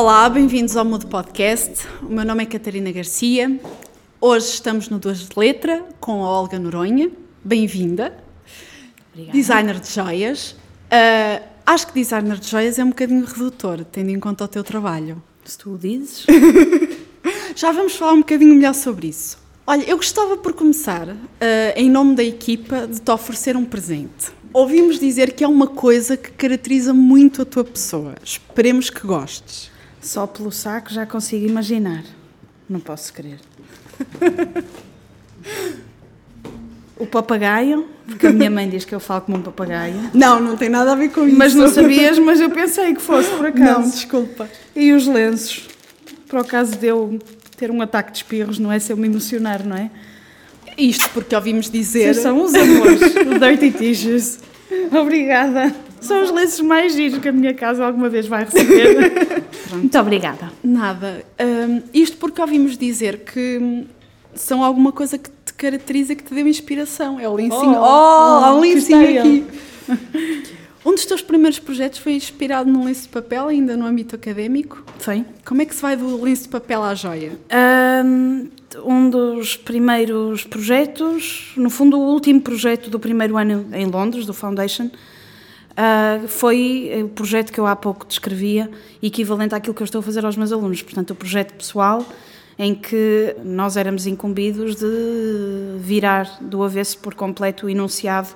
Olá, bem-vindos ao Mudo Podcast. O meu nome é Catarina Garcia. Hoje estamos no Duas de Letra com a Olga Noronha. Bem-vinda. Designer de joias. Uh, acho que designer de joias é um bocadinho redutor, tendo em conta o teu trabalho. Se tu o dizes. Já vamos falar um bocadinho melhor sobre isso. Olha, eu gostava por começar, uh, em nome da equipa, de te oferecer um presente. Ouvimos dizer que é uma coisa que caracteriza muito a tua pessoa. Esperemos que gostes. Só pelo saco já consigo imaginar. Não posso crer. o papagaio, porque a minha mãe diz que eu falo como um papagaio. Não, não tem nada a ver com isso. Mas não sabias, mas eu pensei que fosse por acaso. Não, desculpa. E os lenços, por acaso de eu ter um ataque de espirros, não é? Se eu me emocionar, não é? Isto porque ouvimos dizer. Vocês são os amores, o Dirty Tissues. Obrigada. São os lenços mais giros que a minha casa alguma vez vai receber. Muito obrigada. Nada. Um, isto porque ouvimos dizer que são alguma coisa que te caracteriza, que te deu inspiração. É o lencinho. Oh, oh, oh um lencinho aqui. Um dos teus primeiros projetos foi inspirado num lenço de papel, ainda no âmbito académico. Sim. Como é que se vai do lenço de papel à joia? Um, um dos primeiros projetos, no fundo, o último projeto do primeiro ano em Londres, do Foundation, uh, foi o projeto que eu há pouco descrevia, equivalente àquilo que eu estou a fazer aos meus alunos. Portanto, o projeto pessoal em que nós éramos incumbidos de virar do avesso por completo o enunciado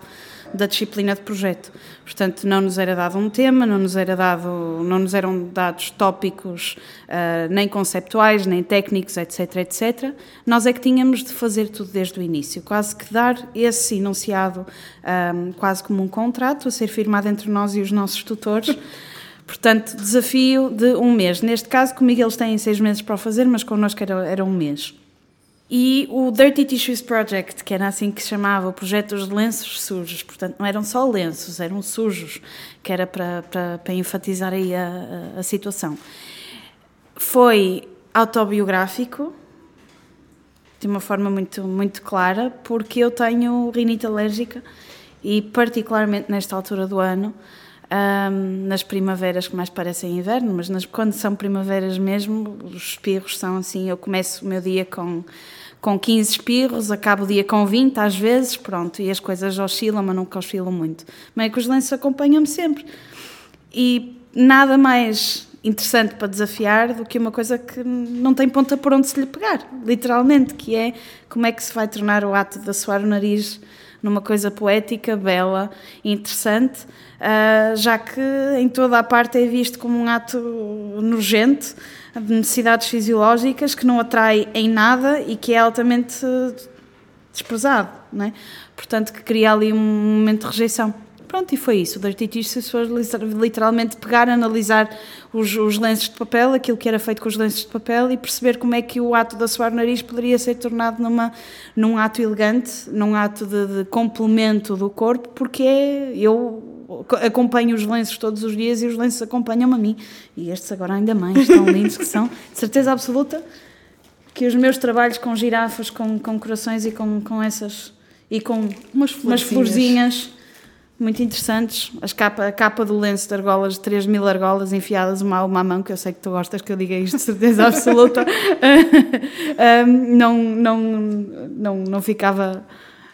da disciplina de projeto. Portanto, não nos era dado um tema, não nos, era dado, não nos eram dados tópicos uh, nem conceptuais, nem técnicos, etc, etc. Nós é que tínhamos de fazer tudo desde o início, quase que dar esse enunciado um, ah, quase como um contrato a ser firmado entre nós e os nossos tutores. Portanto, desafio de um mês. Neste caso, comigo eles têm seis meses para o fazer, mas connosco era, era um mês. E o Dirty Tissues Project, que era assim que se chamava, o projeto dos lenços sujos, portanto não eram só lenços, eram sujos, que era para, para, para enfatizar aí a, a, situação. Foi autobiográfico, de uma forma muito, muito clara, porque eu tenho rinite alérgica e, particularmente nesta altura do ano, um, nas primaveras que mais parecem inverno, mas nas, quando são primaveras mesmo, os espirros são assim. Eu começo o meu dia com com 15 espirros, acabo o dia com 20 às vezes, pronto, e as coisas oscilam, mas nunca oscilam muito. É que os lenços acompanham-me sempre. E nada mais interessante para desafiar do que uma coisa que não tem ponta por onde se lhe pegar, literalmente, que é como é que se vai tornar o ato de assoar o nariz numa coisa poética, bela, interessante, uh, já que em toda a parte é visto como um ato nojento, de necessidades fisiológicas, que não atrai em nada e que é altamente desprezado, não é? Portanto, que cria ali um momento de rejeição. Pronto, e foi isso. Tissues foi literalmente pegar, analisar os, os, lenços de papel, aquilo que era feito com os lenços de papel e perceber como é que o ato de assoar o nariz poderia ser tornado numa, num ato elegante, num ato de, de complemento do corpo, porque é, eu acompanho os lenços todos os dias e os lenços acompanham-me a mim. E estes agora ainda mais, tão lindos que são. De certeza absoluta que os meus trabalhos com girafas, com, com corações e com, com essas... E com umas, umas florzinhas muito interessantes. As capa, a capa do lenço de argolas, 3 mil argolas enfiadas uma a uma mão, que eu sei que tu gostas que eu diga isto de certeza absoluta, um, não, não, não, não, ficava,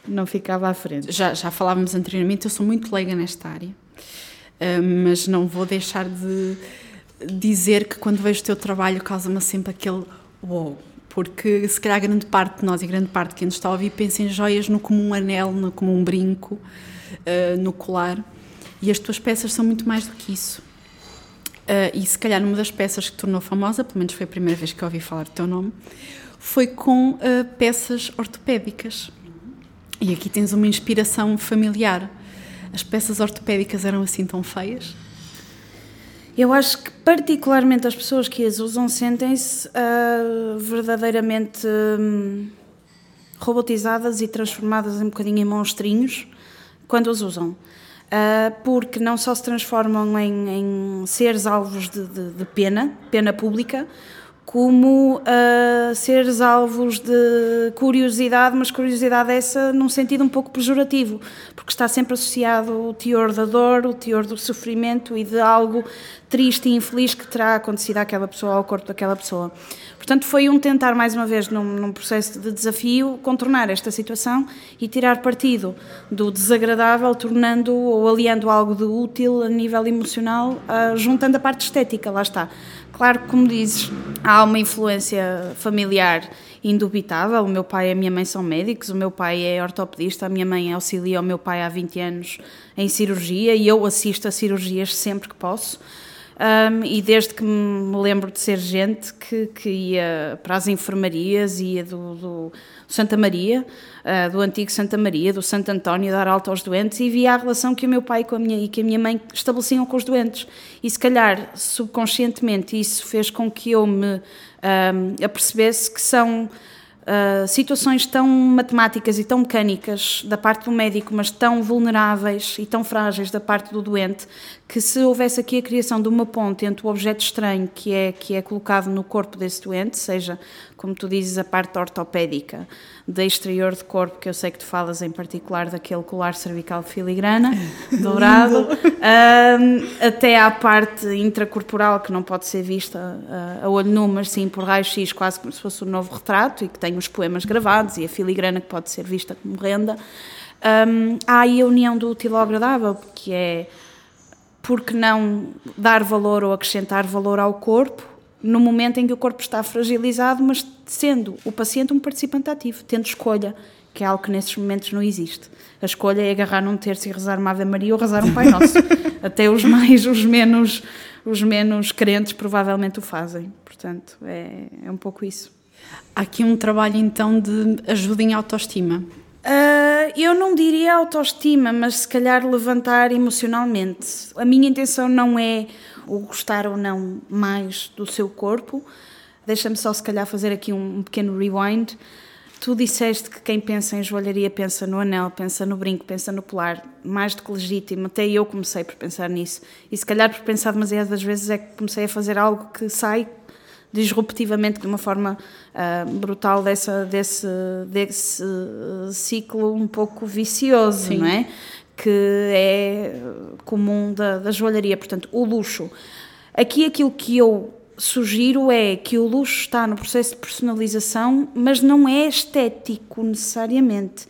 não ficava à frente. Já, já falávamos anteriormente, eu sou muito leiga nesta área, mas não vou deixar de dizer que quando vejo o teu trabalho causa-me sempre aquele wow, porque se calhar grande parte de nós e grande parte de quem nos está a ouvir pensa em joias no como um anel, no como um brinco, uh, no colar. E as tuas peças são muito mais do que isso. Uh, e se calhar uma das peças que tornou famosa, pelo menos foi a primeira vez que eu ouvi falar do teu nome, foi com uh, peças ortopédicas. E aqui tens uma inspiração familiar. As peças ortopédicas eram assim tão feias? Eu acho que, particularmente, as pessoas que as usam sentem-se uh, verdadeiramente um, robotizadas e transformadas um bocadinho em monstrinhos quando os usam. Uh, porque não só se transformam em, em seres alvos de, de, de, pena, pena pública, como uh, seres alvos de curiosidade, mas curiosidade essa num sentido um pouco pejorativo, porque está sempre associado o teor da dor, o teor do sofrimento e de algo triste e infeliz que terá acontecido àquela pessoa, ao corpo daquela pessoa. Portanto, foi um tentar, mais uma vez, num, num, processo de desafio, contornar esta situação e tirar partido do desagradável, tornando ou aliando algo de útil a nível emocional, uh, juntando a parte estética, lá está. Claro que, como dizes, há uma influência familiar indubitável. O meu pai e a minha mãe são médicos, o meu pai é ortopedista, a minha mãe auxilia o meu pai há 20 anos em cirurgia e eu assisto a cirurgias sempre que posso. Um, e desde que me lembro de ser gente que, que ia para as enfermarias, ia do, do Santa Maria, uh, do antigo Santa Maria, do Santo António, dar alta aos doentes e via a relação que o meu pai com a minha, e que a minha mãe estabeleciam com os doentes. E se calhar, subconscientemente, isso fez com que eu me um, apercebesse que são uh, situações tão matemáticas e tão mecânicas da parte do médico, mas tão vulneráveis e tão frágeis da parte do doente, que se houvesse aqui a criação de uma ponte entre o objeto estranho que é, que é colocado no corpo desse doente, seja, como tu dizes, a parte ortopédica, da exterior de corpo, que eu sei que tu falas em particular daquele colar cervical de filigrana, dourado, um, até à parte intracorporal, que não pode ser vista uh, a olho nu, mas sim por raio-x, quase como se fosse um novo retrato, e que tem os poemas gravados, e a filigrana que pode ser vista como renda. Um, há aí a união do útil ao agradável, que é porque não dar valor ou acrescentar valor ao corpo no momento em que o corpo está fragilizado, mas sendo o paciente um participante ativo, tendo escolha, que é algo que nesses momentos não existe. A escolha é agarrar num terço e rezar uma Ave Maria ou rezar um Pai Nosso. Até os mais, os menos, os menos crentes provavelmente o fazem. Portanto, é, é um pouco isso. Há aqui um trabalho então de ajuda em autoestima. Uh, eu não diria autoestima, mas se calhar levantar emocionalmente. A minha intenção não é o gostar ou não mais do seu corpo. Deixa-me só, se calhar, fazer aqui um, um pequeno rewind. Tu disseste que quem pensa em joalharia pensa no anel, pensa no brinco, pensa no polar, mais do que legítimo. Até eu comecei por pensar nisso. E se calhar por pensar demasiadas vezes é que comecei a fazer algo que sai disruptivamente de uma forma uh, brutal dessa, desse, desse ciclo um pouco vicioso, Sim. não é? Que é comum da, da joalharia. Portanto, o luxo. Aqui aquilo que eu sugiro é que o luxo está no processo de personalização, mas não é estético necessariamente.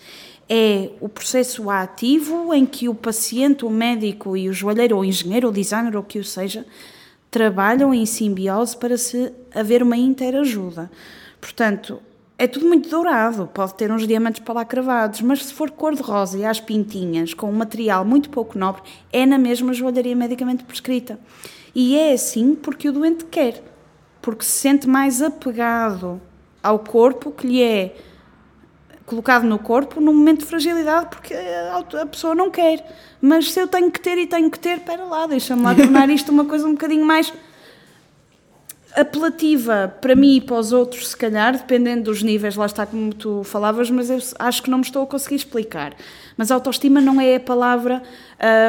É o processo ativo em que o paciente, o médico e o joalheiro, ou o engenheiro, ou designer, ou o que o seja, trabalham em simbiose para se haver uma interajuda. Portanto, é tudo muito dourado, pode ter uns diamantes para lá cravados, mas se for cor-de-rosa e às pintinhas, com um material muito pouco nobre, é na mesma joalharia medicamente prescrita. E é assim porque o doente quer, porque se sente mais apegado ao corpo que lhe é colocado no corpo num momento de fragilidade porque a pessoa não quer. Mas se eu tenho que ter e tenho que ter, espera lá, deixa-me lá tornar isto uma coisa um bocadinho mais apelativa para mim e para os outros, se calhar, dependendo dos níveis, lá está como tu falavas, mas eu acho que não me estou a conseguir explicar. Mas autoestima não é a palavra.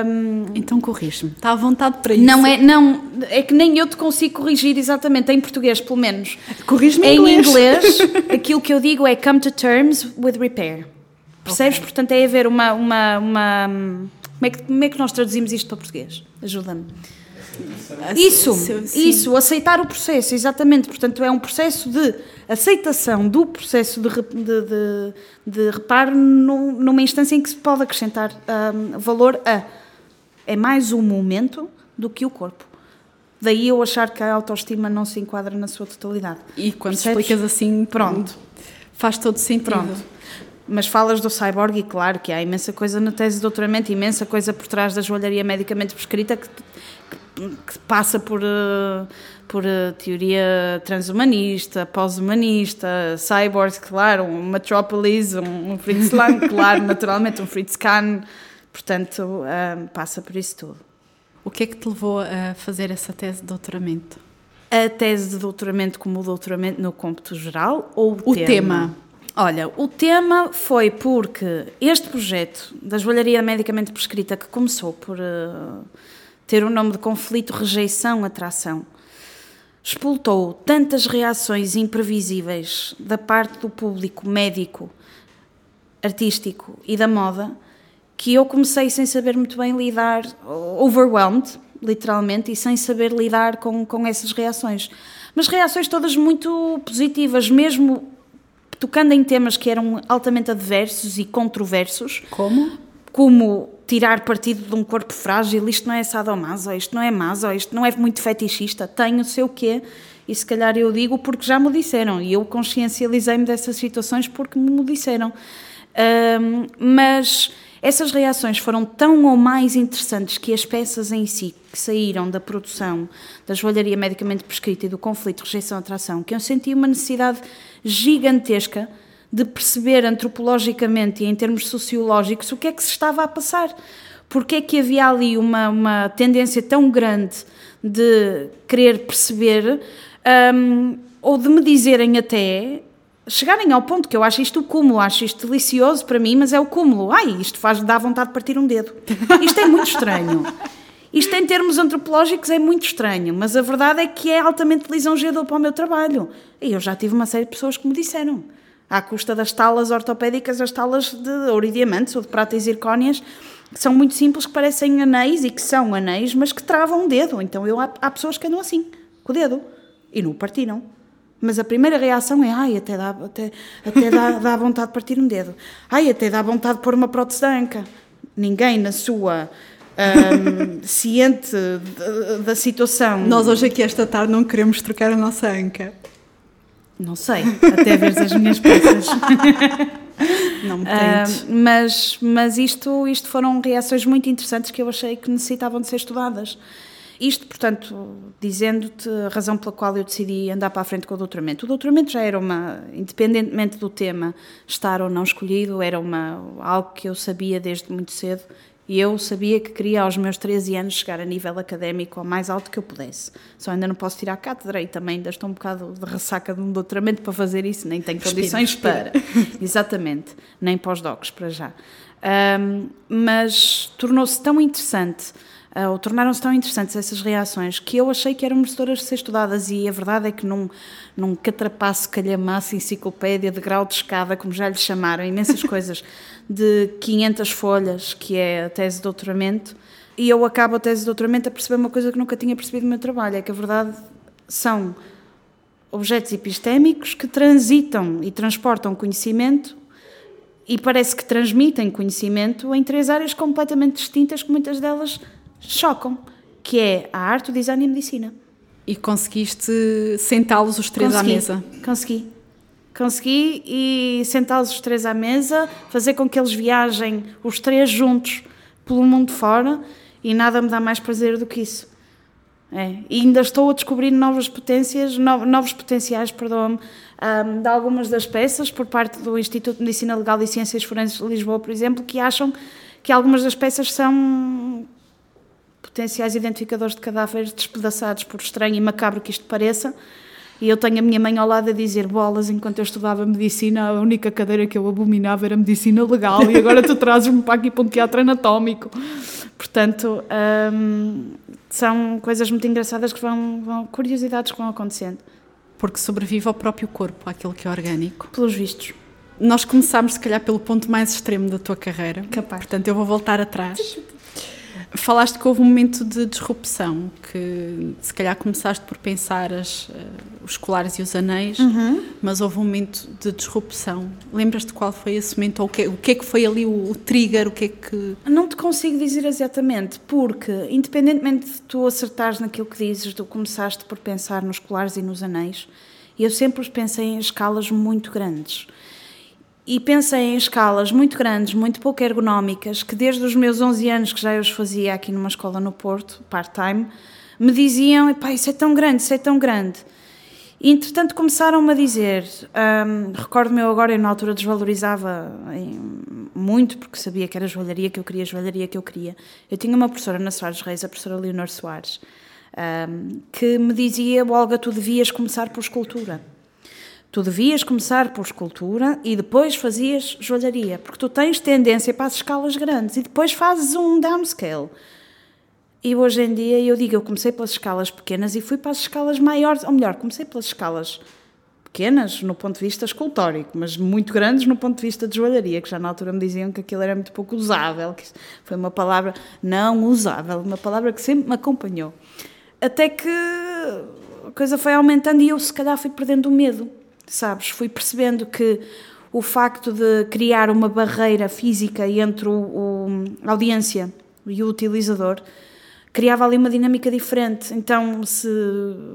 Um, então corrige-me, está à vontade para isso. Não é, não, é que nem eu te consigo corrigir exatamente, em português pelo menos. Corrige-me em inglês. inglês. aquilo que eu digo é come to terms with repair. Percebes? Okay. Portanto, é haver uma. uma, uma como, é que, como é que nós traduzimos isto para português? Ajuda-me. Isso, isso, aceitar o processo, exatamente. Portanto, é um processo de aceitação do processo de, de, de, de reparo no, numa instância em que se pode acrescentar um, valor a. É mais o momento do que o corpo. Daí eu achar que a autoestima não se enquadra na sua totalidade. E quando Percebes? explicas assim, pronto, faz todo sentido. Pronto. Mas falas do cyborg e claro que há imensa coisa na tese de doutoramento, imensa coisa por trás da joalharia medicamente prescrita que que passa por, eh, por eh, teoria transhumanista, pós-humanista, cyborgs, claro, um Metropolis, um, um Fritz Lang, claro, naturalmente, um Fritz Kahn, portanto, um, eh, passa por isso tudo. O que é que te levou a fazer essa tese de doutoramento? A tese de doutoramento como o doutoramento no cômputo geral ou o, o tema? tema? Olha, o tema foi porque este projeto da joalharia medicamente prescrita que começou por... Uh, ter o um nome de conflito, rejeição, atração. explotou tantas reações imprevisíveis da parte do público médico, artístico e da moda que eu comecei sem saber muito bem lidar, overwhelmed, literalmente, e sem saber lidar com, com essas reações. Mas reações todas muito positivas, mesmo tocando em temas que eram altamente adversos e controversos. Como? Como tirar partido de um corpo frágil, isto não é sadomaso, isto não é maso, isto não é muito fetichista, tem o seu quê, e se calhar eu digo porque já me disseram, e eu consciencializei-me dessas situações porque me disseram. Um, mas essas reações foram tão ou mais interessantes que as peças em si, que saíram da produção da joalharia medicamente prescrita e do conflito rejeição-atração, que eu senti uma necessidade gigantesca de perceber antropologicamente e em termos sociológicos o que é que se estava a passar. Porque é que havia ali uma, uma tendência tão grande de querer perceber, um, ou de me dizerem até, chegarem ao ponto que eu acho isto o cúmulo, acho isto delicioso para mim, mas é o cúmulo. Ai, isto faz dar vontade de partir um dedo. Isto é muito estranho. Isto em termos antropológicos é muito estranho, mas a verdade é que é altamente lisonjeador para o meu trabalho. E eu já tive uma série de pessoas que me disseram à custa das talas ortopédicas, as talas de ouro e diamantes ou de prata e zircónias, que são muito simples, que parecem anéis e que são anéis, mas que travam o dedo. Então eu, há, há pessoas que andam assim, com o dedo, e não o partiram. Mas a primeira reação é, ai, até dá, até, até dá, dá vontade de partir um dedo. Ai, até dá vontade de pôr uma prótese da anca. Ninguém na sua um, ciente da situação. Nós hoje aqui esta tarde não queremos trocar a nossa anca. Não sei, até ver as minhas peças. Não me tentes. Uh, mas mas isto, isto foram reações muito interessantes que eu achei que necessitavam de ser estudadas. Isto, portanto, dizendo-te a razão pela qual eu decidi andar para a frente com o doutoramento. O doutoramento já era uma, independentemente do tema estar ou não escolhido, era uma, algo que eu sabia desde muito cedo e eu sabia que queria aos meus 13 anos chegar a nível académico ao mais alto que eu pudesse. Só ainda não posso tirar a cátedra e também ainda estou um bocado de ressaca de um doutoramento para fazer isso, nem tenho condições para. Exatamente, nem pós-docs para já. Um, mas tornou-se tão interessante ou tornaram-se tão interessantes essas reações que eu achei que eram merecedoras de ser estudadas. E a verdade é que num, num catrapaço, calhamaço, enciclopédia de grau de escada, como já lhe chamaram, imensas coisas, de 500 folhas, que é a tese de doutoramento, e eu acabo a tese de doutoramento a perceber uma coisa que nunca tinha percebido no meu trabalho, é que a verdade são objetos epistémicos que transitam e transportam conhecimento e parece que transmitem conhecimento em três áreas completamente distintas, que muitas delas chocam, que é a arte, o design e a medicina. E conseguiste sentá-los os três consegui, à mesa? Consegui. Consegui e sentá-los os três à mesa, fazer com que eles viajem os três juntos pelo mundo fora e nada me dá mais prazer do que isso. É. E ainda estou a descobrir novas potências, novos potenciais, perdão um, de algumas das peças por parte do Instituto de Medicina Legal e Ciências Forenses de Lisboa, por exemplo, que acham que algumas das peças são potenciais identificadores de cadáveres despedaçados, por estranho e macabro que isto pareça. E eu tenho a minha mãe ao lado a dizer bolas, enquanto eu estudava medicina, a única cadeira que eu abominava era medicina legal e agora tu trazes-me para aqui para um teatro anatómico. Portanto, hum, são coisas muito engraçadas que vão, vão, curiosidades que vão acontecendo. Porque sobrevive ao próprio corpo, àquilo que é orgânico. Pelos vistos. Nós começámos, se calhar, pelo ponto mais extremo da tua carreira. Capaz. Portanto, eu vou voltar atrás. Falaste que houve um momento de disrupção, que se calhar começaste por pensar as, uh, os colares e os anéis, uhum. mas houve um momento de disrupção. Lembras-te qual foi esse momento? Ou o que, o que é que foi ali o, o, trigger? O que é que... Não te consigo dizer exatamente, porque independentemente de tu acertares naquilo que dizes, tu começaste por pensar nos colares e nos anéis, eu sempre os pensei em escalas muito grandes e pensei em escalas muito grandes, muito pouco ergonómicas, que desde os meus 11 anos, que já eu os fazia aqui numa escola no Porto, part-time, me diziam, pá, isso é tão grande, isso é tão grande. E, entretanto, começaram-me a dizer, um, recordo-me eu agora, eu na altura desvalorizava muito, porque sabia que era joalharia que eu queria, joalharia que eu queria. Eu tinha uma professora na Soares Reis, a professora Leonor Soares, um, que me dizia, Olga, tu devias começar por escultura. Tu devias começar por escultura e depois fazias joalharia, porque tu tens tendência para as escalas grandes e depois fazes um downscale. E hoje em dia eu digo, eu comecei pelas escalas pequenas e fui para as escalas maiores, ou melhor, comecei pelas escalas pequenas no ponto de vista escultórico, mas muito grandes no ponto de vista de joalharia, que já na altura me diziam que aquilo era muito pouco usável, que foi uma palavra não usável, uma palavra que sempre me acompanhou. Até que a coisa foi aumentando e eu se calhar fui perdendo o medo, sabes? Fui percebendo que o facto de criar uma barreira física entre o, o a audiência e o utilizador criava ali uma dinâmica diferente. Então, se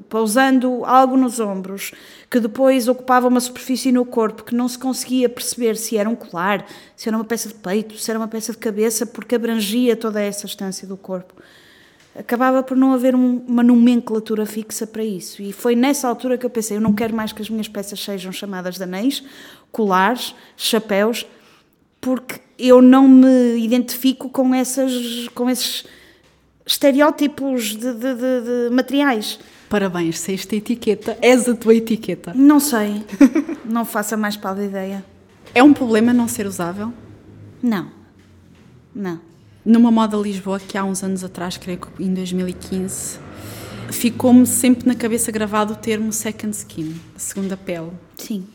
pousando algo nos ombros, que depois ocupava uma superfície no corpo, que não se conseguia perceber se era um colar, se era uma peça de peito, se era uma peça de cabeça, porque abrangia toda essa estância do corpo. Acabava por não haver um, uma nomenclatura fixa para isso. E foi nessa altura que eu pensei: eu não quero mais que as minhas peças sejam chamadas de anéis, colares, chapéus, porque eu não me identifico com, essas, com esses estereótipos de, de, de, de materiais. Parabéns, se esta etiqueta és a tua etiqueta. Não sei, não faça mais pálida ideia. É um problema não ser usável? Não, não. Numa moda Lisboa, que há uns anos atrás, creio que em 2015, ficou-me sempre na cabeça gravado o termo second skin, segunda pele. Sim.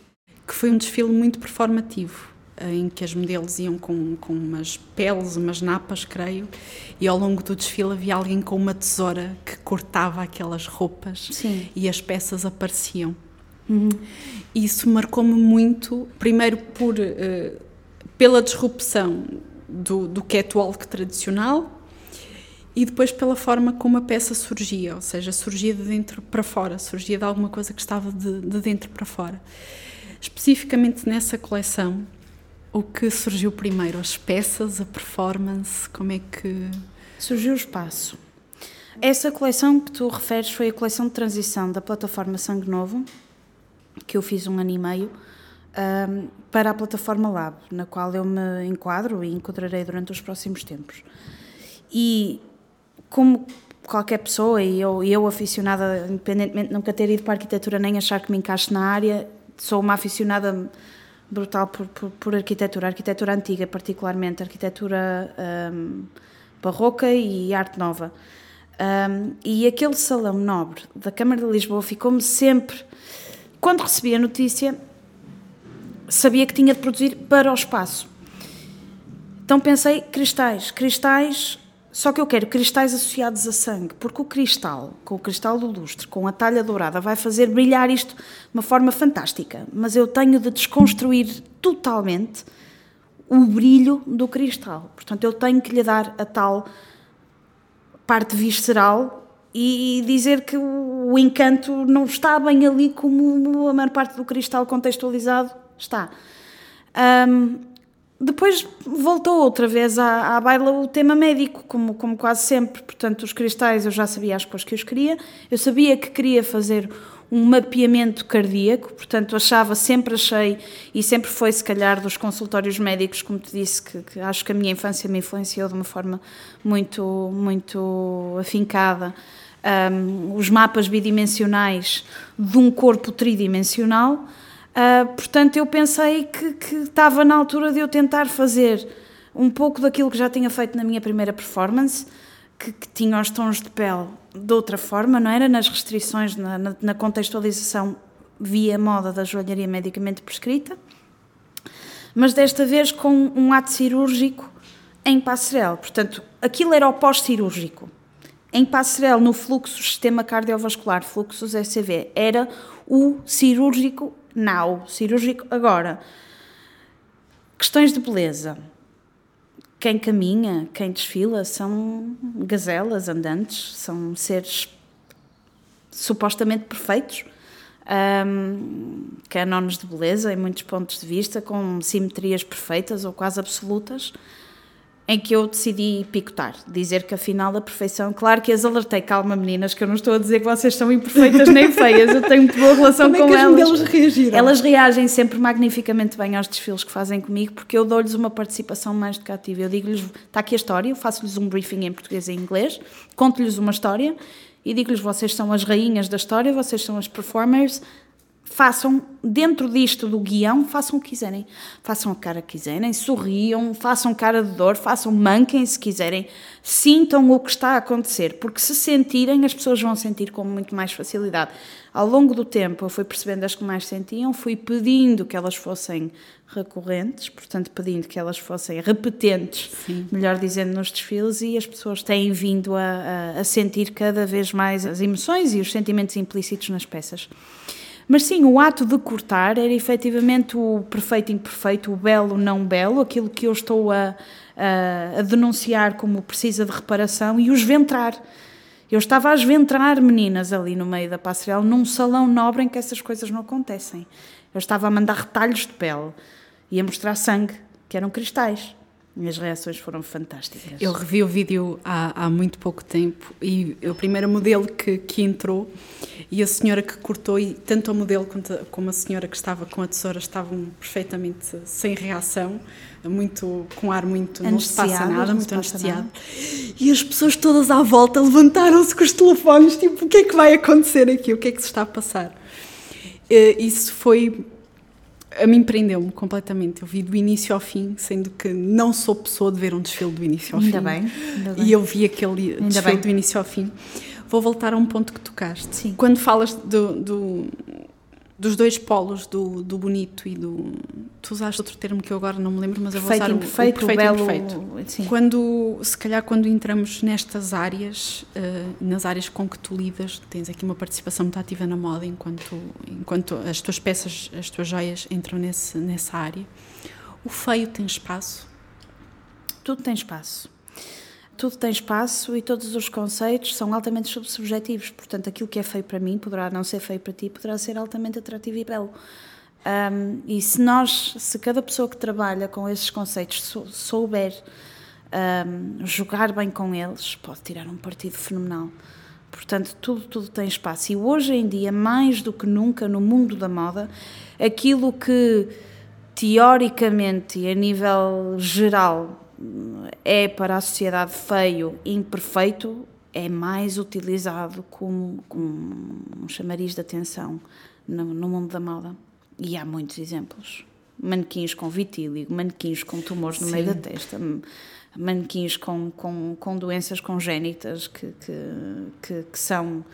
Que foi um desfile muito performativo em que as modelos iam com, com umas peles, umas napas, creio, e ao longo do desfile havia alguém com uma tesoura que cortava aquelas roupas Sim. e as peças apareciam. Uhum. Isso marcou-me muito, primeiro por, uh, pela disrupção do, do catwalk tradicional e depois pela forma como a peça surgia, ou seja, surgia de dentro para fora, surgia de alguma coisa que estava de, de dentro para fora. Especificamente nessa coleção, o que surgiu primeiro? As peças, a performance? Como é que. Surgiu o espaço. Essa coleção que tu referes foi a coleção de transição da plataforma Sangue Novo, que eu fiz um ano e meio, um, para a plataforma Lab, na qual eu me enquadro e enquadrarei durante os próximos tempos. E como qualquer pessoa, e eu, eu aficionada, independentemente de nunca ter ido para a arquitetura nem achar que me encaixe na área, sou uma aficionada brutal por, por, por arquitetura, arquitetura antiga particularmente, arquitetura um, barroca e arte nova. Um, e aquele salão nobre da Câmara de Lisboa ficou-me sempre. Quando recebi a notícia, sabia que tinha de produzir para o espaço. Então pensei: cristais, cristais só que eu quero cristais associados a sangue, porque o cristal, com o cristal do lustre, com a talha dourada, vai fazer brilhar isto de uma forma fantástica. Mas eu tenho de desconstruir totalmente o brilho do cristal. Portanto, eu tenho que lhe dar a tal parte visceral e dizer que o encanto não está bem ali como a maior parte do cristal contextualizado está. Um, depois voltou outra vez à, à baila o tema médico, como, como quase sempre. Portanto, os cristais eu já sabia as cores que eu queria. Eu sabia que queria fazer um mapeamento cardíaco, portanto, achava, sempre achei, e sempre foi, se calhar, dos consultórios médicos, como te disse, que, que acho que a minha infância me influenciou de uma forma muito, muito afincada. Um, os mapas bidimensionais de um corpo tridimensional Uh, portanto, eu pensei que, que estava na altura de eu tentar fazer um pouco daquilo que já tinha feito na minha primeira performance, que, que tinha os tons de pele de outra forma, não era? Nas restrições, na, na, na contextualização via moda da joalharia medicamente prescrita, mas desta vez com um ato cirúrgico em passarela. Portanto, aquilo era o pós-cirúrgico. Em passarela, no fluxo sistema cardiovascular, fluxos SCV, era o cirúrgico now, cirúrgico agora. Questões de beleza. Quem caminha, quem desfila, são gazelas andantes, são seres supostamente perfeitos, um, cânones de beleza em muitos pontos de vista, com simetrias perfeitas ou quase absolutas em que eu decidi picotar, dizer que afinal a perfeição, claro que as alertei, calma meninas, que eu não estou a dizer que vocês são imperfeitas nem feias, eu tenho muito boa relação Como com é que elas. As reagiram? Elas reagem sempre magnificamente bem aos desfiles que fazem comigo, porque eu dou-lhes uma participação mais educativa. Eu digo-lhes, está aqui a história, eu faço-lhes um briefing em português e em inglês, conto-lhes uma história e digo-lhes, vocês são as rainhas da história, vocês são as performers, façam dentro disto do guião, façam o que quiserem. Façam a cara que quiserem, sorriam, façam cara de dor, façam manquem se quiserem, sintam o que está a acontecer, porque se sentirem, as pessoas vão sentir com muito mais facilidade. Ao longo do tempo, eu fui percebendo as que mais sentiam, fui pedindo que elas fossem recorrentes, portanto, pedindo que elas fossem repetentes, Sim. melhor dizendo, nos desfiles, e as pessoas têm vindo a, a, a sentir cada vez mais as emoções e os sentimentos implícitos nas peças. Mas sim, o ato de cortar era efetivamente o perfeito imperfeito, o belo não belo, aquilo que eu estou a, a, a denunciar como precisa de reparação e os ventrar. Eu estava a esventrar meninas ali no meio da passarela, num salão nobre em que essas coisas não acontecem. Eu estava a mandar retalhos de pele e a mostrar sangue, que eram cristais. E as reações foram fantásticas. Eu revi o vídeo há, há muito pouco tempo e o primeiro modelo que, que entrou e a senhora que cortou, e tanto o modelo como a senhora que estava com a tesoura estavam perfeitamente sem reação, muito, com ar muito. Não se passa nada, muito anestesiado. E as pessoas todas à volta levantaram-se com os telefones, tipo, o que é que vai acontecer aqui? O que é que se está a passar? Eh, isso foi a mim prendeu-me completamente. Eu vi do início ao fim, sendo que não sou pessoa de ver um desfile do início ao ainda fim. Bem, ainda bem. E eu vi aquele ainda desfile bem. do início ao fim. Vou voltar a um ponto que tocaste. Sim. Quando falas do, do dos dois polos, do, do bonito e do. Tu usaste outro termo que eu agora não me lembro, mas eu vou usar o, o perfeito, o belo, perfeito. Sim. Quando, se calhar, quando entramos nestas áreas, uh, nas áreas com que tu lidas, tens aqui uma participação muito ativa na moda, enquanto, enquanto as tuas peças, as tuas joias entram nesse, nessa área. O feio tem espaço? Tudo tem espaço tudo tem espaço e todos os conceitos são altamente subjetivos. Portanto, aquilo que é feio para mim poderá não ser feio para ti, poderá ser altamente atrativo e belo. Um, e se nós, se cada pessoa que trabalha com esses conceitos souber um, jogar bem com eles, pode tirar um partido fenomenal. Portanto, tudo, tudo tem espaço. E hoje em dia, mais do que nunca no mundo da moda, aquilo que teoricamente e a nível geral é para a sociedade feio, imperfeito, é mais utilizado como, como um chamariz de atenção no, no, mundo da moda. E há muitos exemplos. Manequins com vitíligo, manequins com tumores no Sim. meio da testa, manequins com, com, com doenças congénitas que, que, que, que são.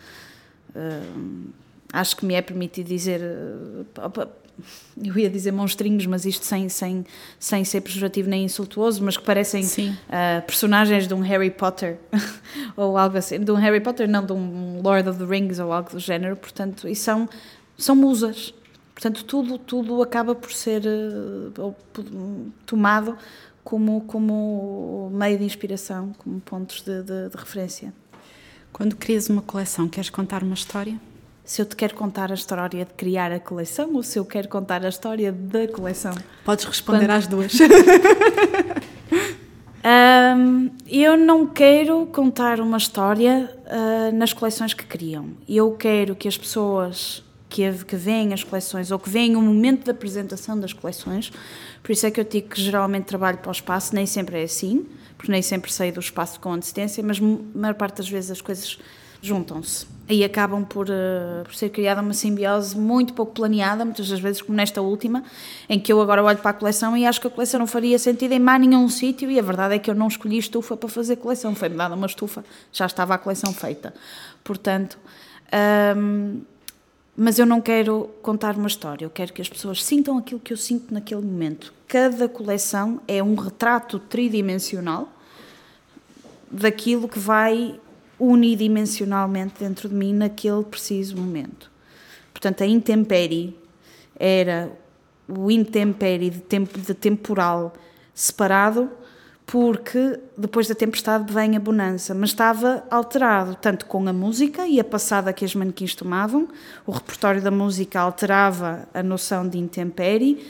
Uh, acho que me é permitido dizer. Uh, eu ia dizer monstrinhos, mas isto sem, sem, sem ser pejorativo nem insultuoso, mas que parecem uh, personagens de um Harry Potter ou algo assim, de um Harry Potter, não de um Lord of the Rings ou algo do género, portanto, e são, são musas. Portanto, tudo, tudo acaba por ser uh, tomado como, como meio de inspiração, como pontos de, de, de referência. Quando crias uma coleção, queres contar uma história? Se eu te quero contar a história de criar a coleção ou se eu quero contar a história da coleção. Podes responder Quando... às duas. um, eu não quero contar uma história uh, nas coleções que criam. Eu quero que as pessoas que, que veem as coleções ou que veem o momento da apresentação das coleções, por isso é que eu digo que geralmente trabalho para o espaço, nem sempre é assim, porque nem sempre saio do espaço com antecedência, mas a maior parte das vezes as coisas juntam-se e acabam por, uh, por ser criada uma simbiose muito pouco planeada, muitas das vezes como nesta última, em que eu agora olho para a coleção e acho que a coleção não faria sentido em mais nenhum sítio e a verdade é que eu não escolhi estufa para fazer coleção, foi-me dada uma estufa, já estava a coleção feita. Portanto, um, mas eu não quero contar uma história, eu quero que as pessoas sintam aquilo que eu sinto naquele momento. Cada coleção é um retrato tridimensional daquilo que vai unidimensionalmente dentro de mim naquele preciso momento. Portanto, a intempérie era o intempérie de, tempo, de temporal separado, porque depois da tempestade vem a bonança, mas estava alterado tanto com a música e a passada que as manequins tomavam, o repertório da música alterava a noção de intempérie,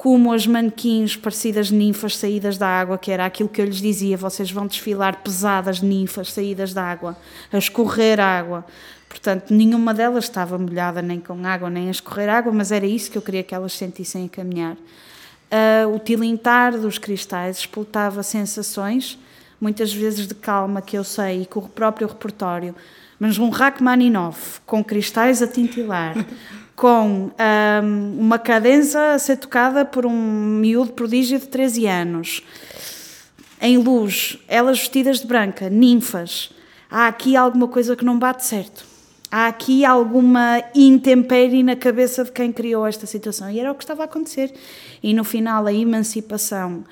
como as manequins parecidas ninfas saídas da água, que era aquilo que eu lhes dizia, vocês vão desfilar pesadas ninfas saídas da água, a escorrer água. Portanto, nenhuma delas estava molhada nem com água, nem a escorrer água, mas era isso que eu queria que elas sentissem a caminhar. Uh, o tilintar dos cristais explotava sensações, muitas vezes de calma, que eu sei, e com o próprio repertório, mas um Rachmaninoff com cristais a tintilar, com um, uma cadença a ser tocada por um miúdo prodígio de 13 anos. Em luz, elas vestidas de branca, ninfas. Há aqui alguma coisa que não bate certo. Há aqui alguma intempérie na cabeça de quem criou esta situação. E era o que estava a acontecer. E no final, a emancipação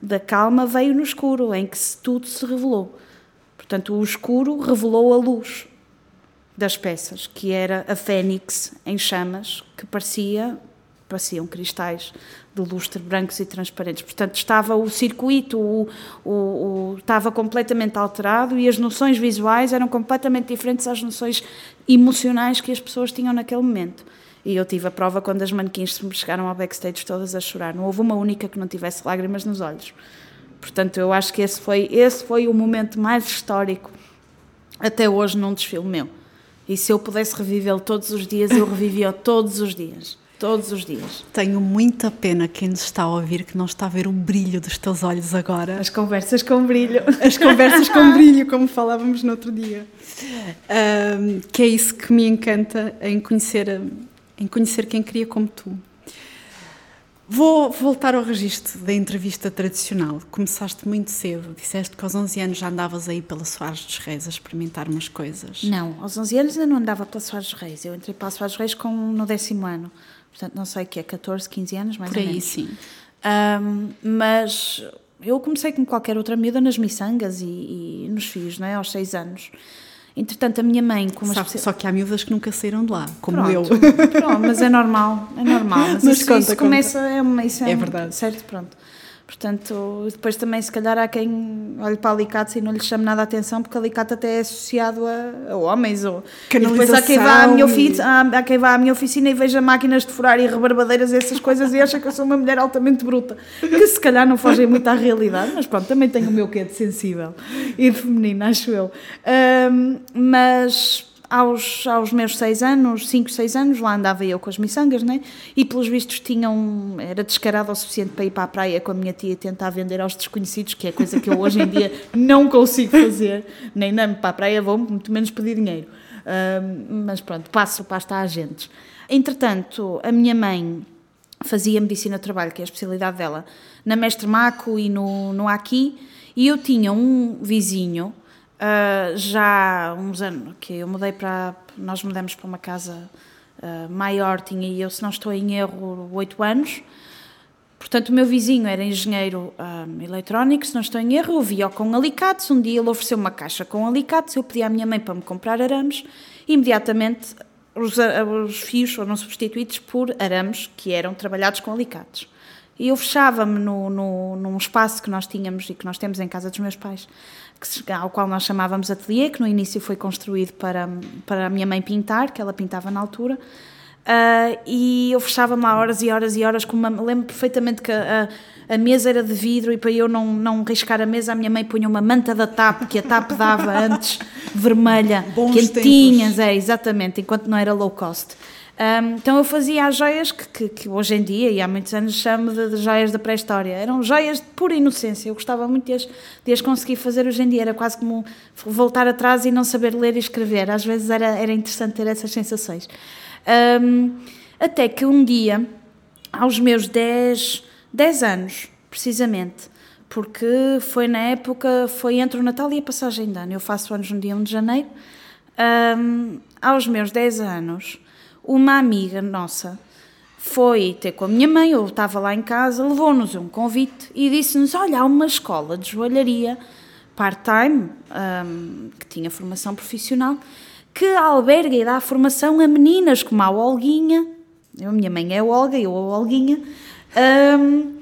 da calma veio no escuro, em que tudo se revelou. Portanto, o escuro revelou a luz das peças, que era a fênix em chamas, que parecia pareciam cristais de lustre brancos e transparentes. Portanto, estava o circuito, o, o, o, estava completamente alterado e as noções visuais eram completamente diferentes às noções emocionais que as pessoas tinham naquele momento. E eu tive a prova quando as manequins chegaram ao backstage todas a chorar. Não houve uma única que não tivesse lágrimas nos olhos. Portanto, eu acho que esse foi, esse foi o momento mais histórico até hoje num desfile meu. E se eu pudesse revivê-lo todos os dias, eu revivia todos os dias. Todos os dias. Tenho muita pena quem nos está a ouvir que não está a ver o brilho dos teus olhos agora. As conversas com brilho. As conversas com brilho, como falávamos no outro dia. Um, que é isso que me encanta em conhecer, em conhecer quem queria como tu. Vou voltar ao registro da entrevista tradicional. Começaste muito cedo, disseste que aos 11 anos já andavas aí pela Soares dos Reis a experimentar umas coisas. Não, aos 11 anos eu não andava pela Soares dos Reis. Eu entrei pela Soares dos Reis com, no décimo ano. Portanto, não sei o que é, 14, 15 anos, mais Por ou aí, menos. sim. Um, mas eu comecei como qualquer outra miúda nas miçangas e, e nos fios, não é? Aos 6 anos. Entretanto, a minha mãe, como Sabe, Só que há miúdas que nunca saíram de lá, como pronto, eu. Pronto, mas é normal, é normal. Mas, Mas isso, conta, isso conta. começa, é, uma, isso é, É verdade. Certo, pronto. Portanto, depois também, se calhar, há quem olhe para alicates e não lhe chame nada a atenção, porque alicate até é associado a, a homens. Ou, depois há quem, vá à minha Canalização ofici- há, há quem vá à minha oficina e veja máquinas de furar e rebarbadeiras e essas coisas e acha que eu sou uma mulher altamente bruta. Que se calhar não fogem muito à realidade, mas pronto, também tenho o meu quê de sensível e de feminino, acho eu. Ahm, mas aos, aos meus seis anos, cinco, seis anos, lá andava eu com as miçangas, né? E pelos vistos tinham, era descarado o suficiente para ir para a praia com a minha tia tentar vender aos desconhecidos, que é coisa que eu hoje em dia não consigo fazer, nem não para a praia vou, muito menos pedir dinheiro. Ahm, mas pronto, passo pasta a agentes. Entretanto, a minha mãe fazia medicina do trabalho, que é a especialidade dela, na Mestre Maco e no, no Aqui, e eu tinha um vizinho, ah, já há uns anos, que eu mudei para, nós mudamos para uma casa ah, maior, tinha eu, se não estou em erro, oito anos, Portanto, o meu vizinho era engenheiro hum, eletrónico, se não estou em erro, eu via-o com alicates. Um dia ele ofereceu uma caixa com alicates, eu pedi à minha mãe para me comprar arames imediatamente os, os fios foram substituídos por arames que eram trabalhados com alicates. E eu fechava-me no, no, num espaço que nós tínhamos e que nós temos em casa dos meus pais, que ao qual nós chamávamos ateliê, que no início foi construído para, para a minha mãe pintar, que ela pintava na altura. Ah, e eu fechava-me lá horas e horas e horas com uma, lembro perfeitamente que a, a mesa era de vidro e para eu não, não riscar a mesa a minha mãe punha uma manta da TAP que a TAP dava antes, vermelha, Bons quentinhas, é, exatamente, enquanto não era low cost. Ahm, então eu fazia as joias que, que, que hoje em dia, e há muitos anos, chamo de, de joias da pré-história. Eram joias de pura inocência. Eu gostava muito de as, de as conseguir fazer hoje em dia. Era quase como voltar atrás e não saber ler e escrever. Às vezes era, era interessante ter essas sensações. Ahm, até que um dia, aos meus 10, 10 anos, precisamente, porque foi na época, foi entre o Natal e a passagem de ano. Eu faço anos no dia 1 de janeiro. Ahm, aos meus 10 anos, uma amiga nossa foi ter com a minha mãe, eu estava lá em casa, levou-nos um convite e disse-nos: Olha, há uma escola de joalharia part-time, ahm, que tinha formação profissional, que alberga e dá formação a meninas como a Olguinha. A minha mãe é a Olga, eu a Olguinha. Ahm,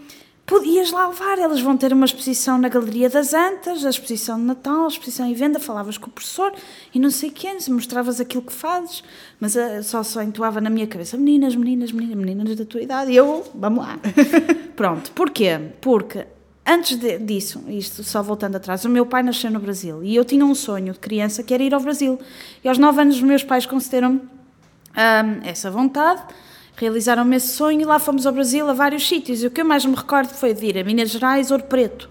podias lá levar, elas vão ter uma exposição na Galeria das Antas, a exposição de Natal, a exposição em venda, falavas com o professor e não sei quem, mostravas aquilo que fazes, mas ah, só, só entoava na minha cabeça, meninas, meninas, meninas, meninas da tua idade, e eu, vamos lá. Pronto, porquê? Porque antes de- disso, isto só voltando atrás, o meu pai nasceu no Brasil e eu tinha um sonho de criança que era ir ao Brasil. E aos nove anos os meus pais concederam-me hum, essa vontade, realizaram-me esse sonho e lá fomos ao Brasil a vários sítios. E o que eu mais me recordo foi de ir a Minas Gerais, Ouro Preto.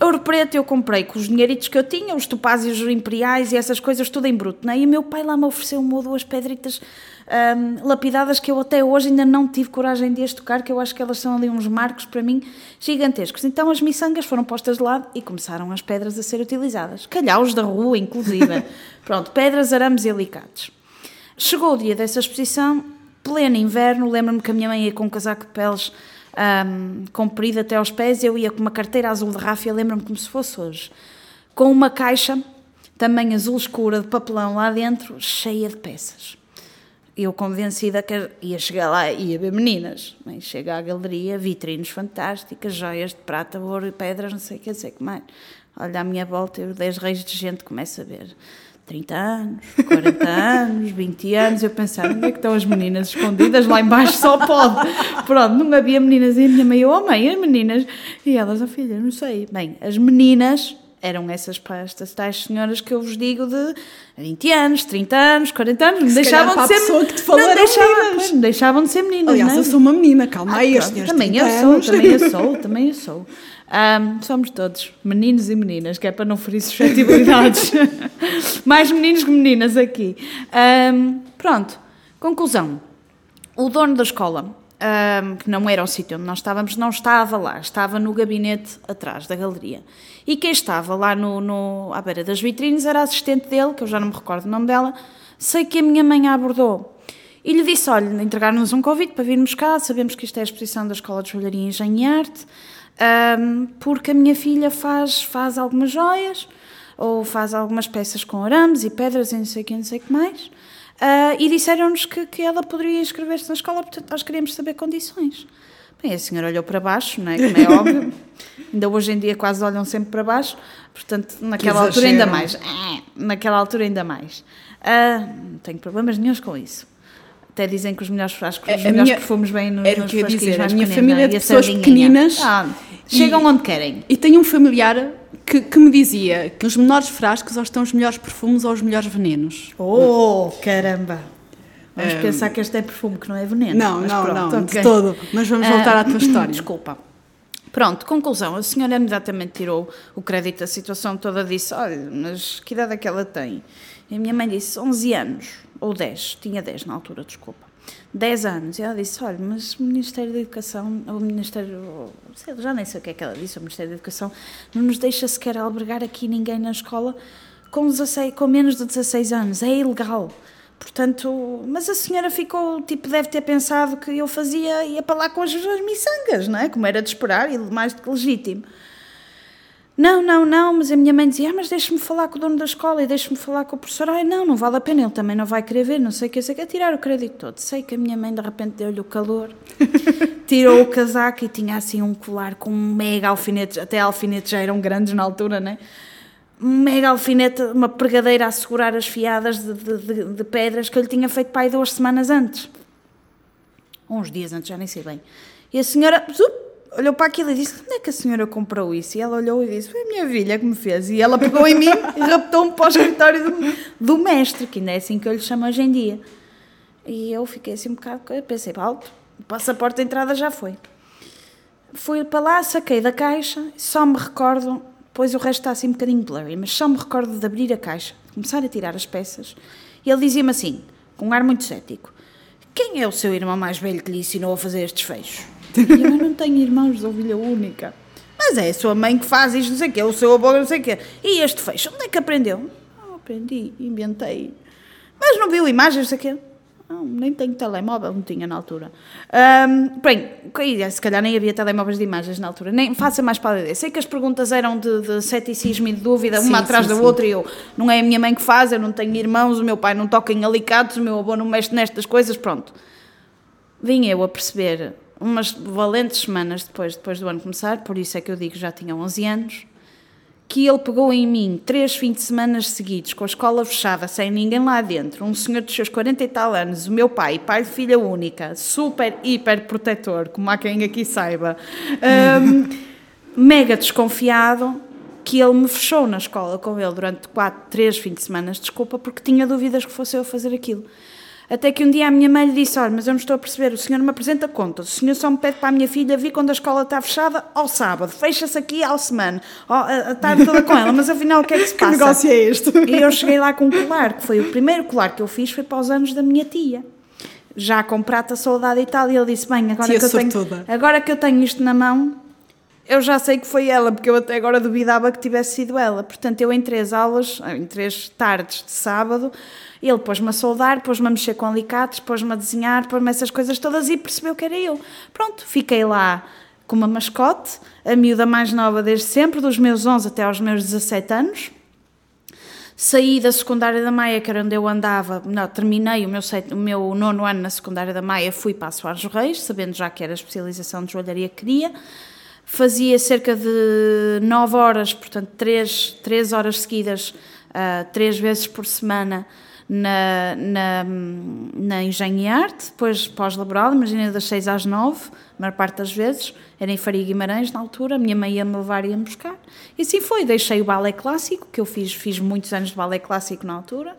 Ouro preto eu comprei com os dinheiritos que eu tinha, os topázios imperiais e essas coisas, tudo em bruto, né? E o meu pai lá me ofereceu uma ou duas pedritas um, lapidadas que eu até hoje ainda não tive coragem de as tocar, que eu acho que elas são ali uns marcos para mim gigantescos. Então as miçangas foram postas de lado e começaram as pedras a ser utilizadas. Calhaus da rua, inclusive. Pronto, pedras, arames e alicates. Chegou o dia dessa exposição, pleno inverno, lembro-me que a minha mãe ia com um casaco de peles um, comprido até aos pés, eu ia com uma carteira azul de ráfia, lembro-me como se fosse hoje, com uma caixa, também azul escura, de papelão lá dentro, cheia de peças. Eu convencida que ia chegar lá e ia ver meninas. Bem, chega à galeria, vitrines fantásticas, joias de prata, ouro e pedras, não sei o que, sei que mais. Olha à minha volta, eu 10 reis de gente começo a ver 30 anos, 40 anos, 20 anos, eu pensava, onde é que estão as meninas escondidas lá embaixo, só pode. Pronto, não havia meninas, e a minha mãe, oh mãe, as meninas, e elas, oh filha, não sei. Bem, as meninas eram essas estas tais senhoras que eu vos digo de 20 anos, 30 anos, 40 anos, não deixavam de ser pessoa que te falou não, deixavam, meninas. não deixavam de ser meninas. Aliás, não é? eu sou uma menina, calma Ah, aí, pronto, os senhores também eu 30 sou, também eu sou, também eu sou. Ahm, somos todos meninos e meninas, que é para não ferir suscetibilidades. Mais meninos que meninas aqui. Ahm, pronto, conclusão. O dono da escola, ahm, que não era o sítio onde nós estávamos, não estava lá, estava no gabinete atrás da galeria. E quem estava lá no, no, à beira das vitrines era a assistente dele, que eu já não me recordo o nome dela, sei que a minha mãe a abordou. E lhe disse: Olha, entregar-nos um convite para virmos cá, sabemos que isto é a exposição da Escola de Joalharia e Engenho Arte, ahm, porque a minha filha faz, faz algumas joias, ou faz algumas peças com arames e pedras e não sei o que, não sei o que mais. Ah, e disseram-nos que, que ela poderia inscrever-se na escola, portanto nós queríamos saber condições. Bem, a senhora olhou para baixo, não é? Como é óbvio. Ainda hoje em dia quase olham sempre para baixo, portanto, naquela altura ainda mais. Ah, Naquela altura ainda mais. Ah, não tenho problemas nenhums com isso. Até dizem que os melhores frascos, A- os melhores minha- perfumes vêm nos, era o nos que eu dizer, a minha pequeninos, família é de pessoas pequeninas Ah, e- chegam onde querem. E tenho um familiar que, que me dizia que nos menores frascos ou estão os melhores perfumes ou os melhores venenos. Oh, caramba! Vamos pensar que este é perfume, que não é veneno. Não, mas não, pronto, não, ok. de todo. Mas vamos voltar Ah, à tua história. Desculpa. Pronto, conclusão. A senhora imediatamente tirou o crédito da situação toda disse: Olha, mas que idade é que ela tem? E a minha mãe disse: 11 anos, ou 10, tinha 10 na altura, desculpa. 10 anos. E ela disse: Olha, mas o Ministério da Educação, o Ministério, sei já nem sei o que é que ela disse, o Ministério da Educação não nos deixa sequer albergar aqui ninguém na escola com, 16, com menos de 16 anos, é ilegal. Portanto, mas a senhora ficou, tipo, deve ter pensado que eu fazia, ia para lá com as miçangas, não é? Como era de esperar e mais do que legítimo. Não, não, não, mas a minha mãe dizia, ah, mas deixe-me falar com o dono da escola e deixe-me falar com o professor. Ai, não, não vale a pena, ele também não vai querer ver, não sei o que, eu sei que é tirar o crédito todo. Sei que a minha mãe de repente deu-lhe o calor, tirou o casaco e tinha assim um colar com um mega alfinete, até alfinetes já eram grandes na altura, né? Um mega alfinete, uma pregadeira a segurar as fiadas de, de, de- de pedras que eu lhe tinha feito pai duas semanas antes. Uns dias antes, já nem sei bem. E a senhora zup, olhou para aquilo e disse: Onde é que a senhora comprou isso? E ela olhou e disse: Foi a minha filha que me fez. E ela pegou em mim e raptou-me para o escritório do, do mestre, que ainda é assim que eu lhe chamo hoje em dia. E eu fiquei assim um bocado. Pensei, alto, o passaporte de entrada já foi. Fui para lá, saquei da caixa, só me recordo, pois o resto está assim um bocadinho blurry, mas só me recordo de abrir a caixa, começar a tirar as peças, e ele dizia-me assim, com um ar muito cético: Quem é o seu irmão mais velho que lhe ensinou a fazer estes fechos? E eu, não tenho irmãos, sou filha única. Mas é a sua mãe que faz isto, não sei o quê, o seu avô, não sei o quê. E este fecho, onde é que aprendeu? Ah, aprendi, inventei. Mas não viu imagens, não sei o quê? Não, nem tenho telemóvel, não tinha na altura. Ahm, bem, se calhar nem havia telemóveis de imagens na altura, nem faça mais para ideia. Sei que as perguntas eram de, de ceticismo e de dúvida, Sim, uma atrás sim, da sim. outra, e eu, não é a minha mãe que faz, eu não tenho irmãos, o meu pai não toca em alicates, o meu avô não mexe nestas coisas, pronto. Vim eu a perceber umas valentes semanas depois, depois do ano começar, por isso é que eu digo que já tinha 11 anos, que ele pegou em mim três fins de semana seguidos, com a escola fechada, sem ninguém lá dentro, um senhor dos seus 40 e tal anos, o meu pai, pai de filha única, super, hiper protetor, como há quem aqui saiba, hum, mega desconfiado, que ele me fechou na escola com ele durante quatro, três fins de semana, desculpa, porque tinha dúvidas que fosse eu fazer aquilo. Até que um dia a minha mãe lhe disse: Olha, mas eu não estou a perceber, o senhor não me apresenta contas, o senhor só me pede para a minha filha vir quando a escola está fechada ao sábado, fecha-se aqui ao semana, a tarde toda com ela, mas afinal o que é que se passa? que negócio é este? E eu cheguei lá com um colar, que foi o primeiro colar que eu fiz, foi para os anos da minha tia. Já com prata soldada e tal, e ele disse: Bem, agora que, eu tenho, agora que eu tenho isto na mão, eu já sei que foi ela, porque eu até agora duvidava que tivesse sido ela. Portanto, eu em três aulas, em três tardes de sábado, ele pôs-me a soldar, pôs-me a mexer com alicates, pôs-me a desenhar, pôs-me essas coisas todas e percebeu que era eu. Pronto, fiquei lá com uma mascote, a miúda mais nova desde sempre, dos meus 11 até aos meus 17 anos. Saí da secundária da Maia, que era onde eu andava, não, terminei o meu, o meu nono ano na secundária da Maia, fui para a Soares Reis, sabendo já que era a especialização de joalharia que queria. Fazia cerca de 9 horas, portanto 3, 3 horas seguidas, uh, 3 vezes por semana, na, na, na Engenho e Arte, depois pós-laboral, imagina das 6 às 9, a maior parte das vezes, era em Faria Guimarães na altura, a minha mãe ia-me levar e ia-me buscar. E assim foi, deixei o balé clássico, que eu fiz, fiz muitos anos de balé clássico na altura,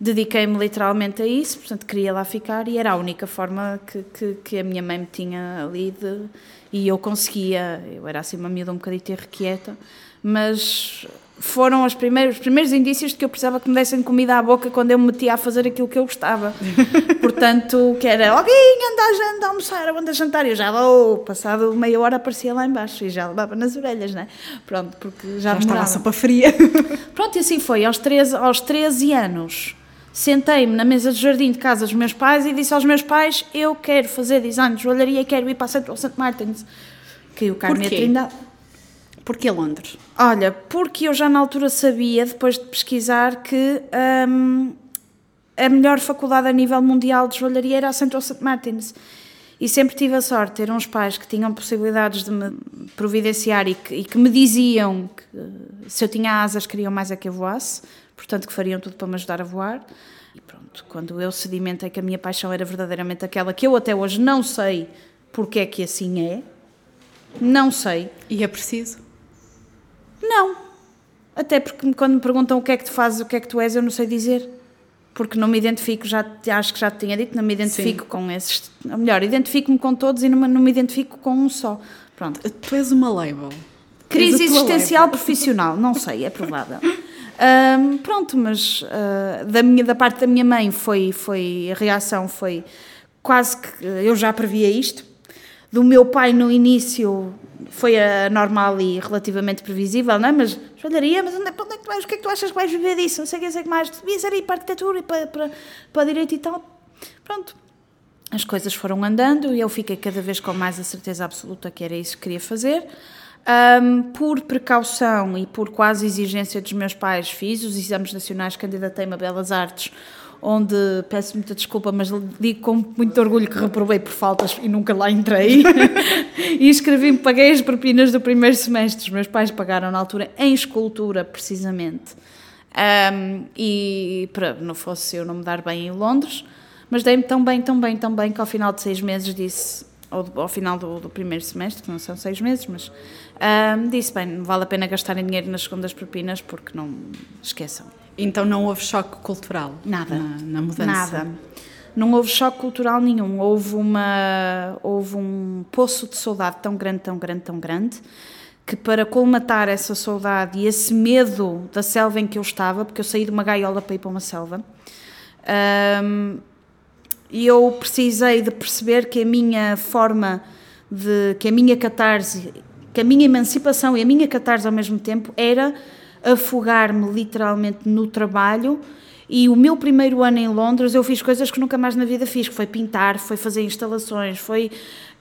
dediquei-me literalmente a isso, portanto queria lá ficar e era a única forma que, que, que, a minha mãe me tinha ali de, e eu conseguia, eu era assim uma miúda um bocadinho irrequieta, mas foram os primeiros, os primeiros indícios de que eu precisava que me dessem comida à boca quando eu me metia a fazer aquilo que eu gostava. Portanto, que era alguém anda a, jantar, a almoçar, anda a jantar. E eu já vou, passado meia hora aparecia lá embaixo e já levava nas orelhas, né? Pronto, porque já, já estava a sopa fria. Pronto, e assim foi. Aos 13, aos 13 anos, sentei-me na mesa de jardim de casa dos meus pais e disse aos meus pais: Eu quero fazer design de joalharia e quero ir para St. Martins. Caiu cá a minha trindade. Porquê Londres? Olha, porque eu já na altura sabia, depois de pesquisar, que um, a melhor faculdade a nível mundial de joalharia era a St. Martins. E sempre tive a sorte de ter uns pais que tinham possibilidades de me providenciar e que, e que me diziam que se eu tinha asas queriam mais é que eu voasse, portanto que fariam tudo para me ajudar a voar. E pronto, quando eu sedimentei que a minha paixão era verdadeiramente aquela que eu até hoje não sei porque é que assim é, não sei. E é preciso? Não. Até porque quando me perguntam o que é que tu fazes, o que é que tu és, eu não sei dizer. Porque não me identifico, já, acho que já te tinha dito, não me identifico Sim. com esses. Ou melhor, identifico-me com todos e não, não me identifico com um só. Pronto. Tu és uma label. Crise existencial label. profissional, não sei, é provável. Um, pronto, mas uh, da, minha, da parte da minha mãe foi, foi a reação foi quase que eu já previa isto. Do meu pai no início foi a normal e relativamente previsível, não é? Mas joalharia, mas onde, é, onde é que tu vais? O que é que tu achas que vais viver disso? Não sei o que, sei que mais. Devias ir para a arquitetura e para, para, para direito e tal. Pronto. As coisas foram andando e eu fiquei cada vez com mais a certeza absoluta que era isso que queria fazer. Um, por precaução e por quase exigência dos meus pais, fiz os exames nacionais, candidatei-me a Belas Artes onde peço muita desculpa, mas digo com muito orgulho que reprovei por faltas e nunca lá entrei. e escrevi-me, paguei as propinas do primeiro semestre. Os meus pais pagaram na altura em escultura, precisamente. Um, e para não fosse eu não me dar bem em Londres, mas dei-me tão bem, tão bem, tão bem que ao final de seis meses disse, ou ao final do, do primeiro semestre, que não são seis meses, mas um, disse: bem, não vale a pena gastarem dinheiro nas segundas propinas porque não esqueçam. Então não houve choque cultural? Nada. Na, na mudança? Nada. Não houve choque cultural nenhum. Houve, uma, houve um poço de saudade tão grande, tão grande, tão grande, que para colmatar essa saudade e esse medo da selva em que eu estava, porque eu saí de uma gaiola para ir para uma selva, um, eu precisei de perceber que a minha forma de. que a minha catarse, que a minha emancipação e a minha catarse ao mesmo tempo era afogar-me literalmente no trabalho. E o meu primeiro ano em Londres eu fiz coisas que nunca mais na vida fiz, que foi pintar, foi fazer instalações, foi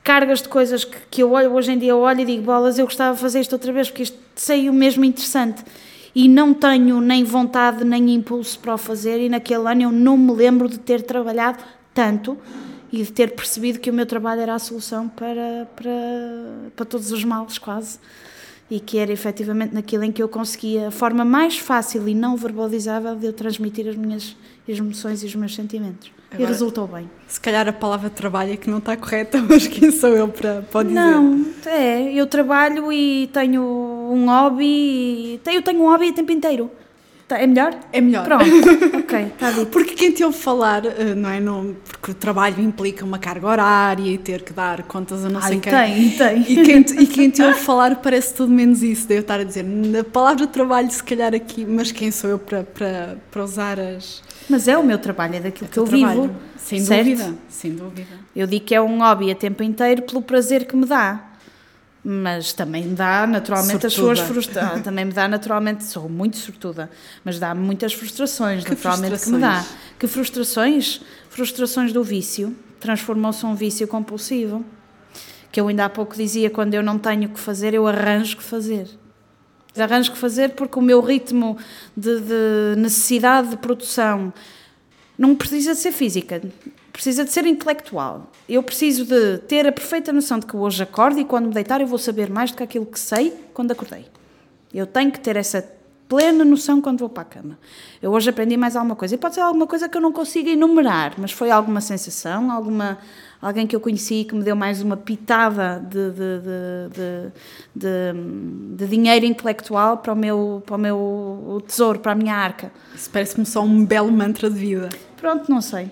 cargas de coisas que, que eu olho hoje em dia olho e digo, bolas, eu gostava de fazer isto outra vez porque isto saiu mesmo interessante. E não tenho nem vontade nem impulso para o fazer e naquele ano eu não me lembro de ter trabalhado tanto e de ter percebido que o meu trabalho era a solução para, para, para todos os males quase e que era efetivamente naquilo em que eu conseguia a forma mais fácil e não verbalizável de eu transmitir as minhas emoções e os meus sentimentos. Agora, e resultou bem. Se calhar a palavra trabalho é que não está correta, mas quem sou eu para, para dizer? Não, é, eu trabalho e tenho um hobby, eu tenho um hobby o tempo inteiro. Tá, é melhor? É melhor. Pronto, ok, está dito. Porque quem te ouve falar, eh, não é? Não, porque o trabalho implica uma carga horária e ter que dar contas a não sei quem. tem, tem. E quem, te, e quem te ouve falar parece tudo menos isso. Devo estar a dizer, na palavra trabalho, se calhar aqui, mas quem sou eu para, para, para usar as. Mas é o meu trabalho, é daquilo que eu trabalho? vivo. Sem certo? dúvida, sem dúvida. Eu digo que é um hobby a tempo inteiro pelo prazer que me dá. Mas também me dá naturalmente as suas Sortuda. frustrações. Também me dá naturalmente, sou muito sortuda, mas dá muitas frustrações, Que naturalmente que me dá. frustrações? Que frustrações? Frustrações do vício. Transformou-se um vício compulsivo. Que eu ainda há pouco dizia, quando eu não tenho o que fazer, eu arranjo que fazer. Arranjo que fazer porque o meu ritmo de, de necessidade de produção não precisa de ser física, precisa de ser intelectual. Eu preciso de ter a perfeita noção de que hoje acordo e quando me deitar eu vou saber mais do que aquilo que sei quando acordei. Eu tenho que ter essa plena noção quando vou para a cama. Eu hoje aprendi mais alguma coisa. E pode ser alguma coisa que eu não consiga enumerar, mas foi alguma sensação, alguma alguém que eu conheci que me deu mais uma pitada de, de, de, de, dinheiro intelectual para o, meu, para o meu tesouro, para a minha arca. Isso parece-me só um belo mantra de vida. Pronto, não sei.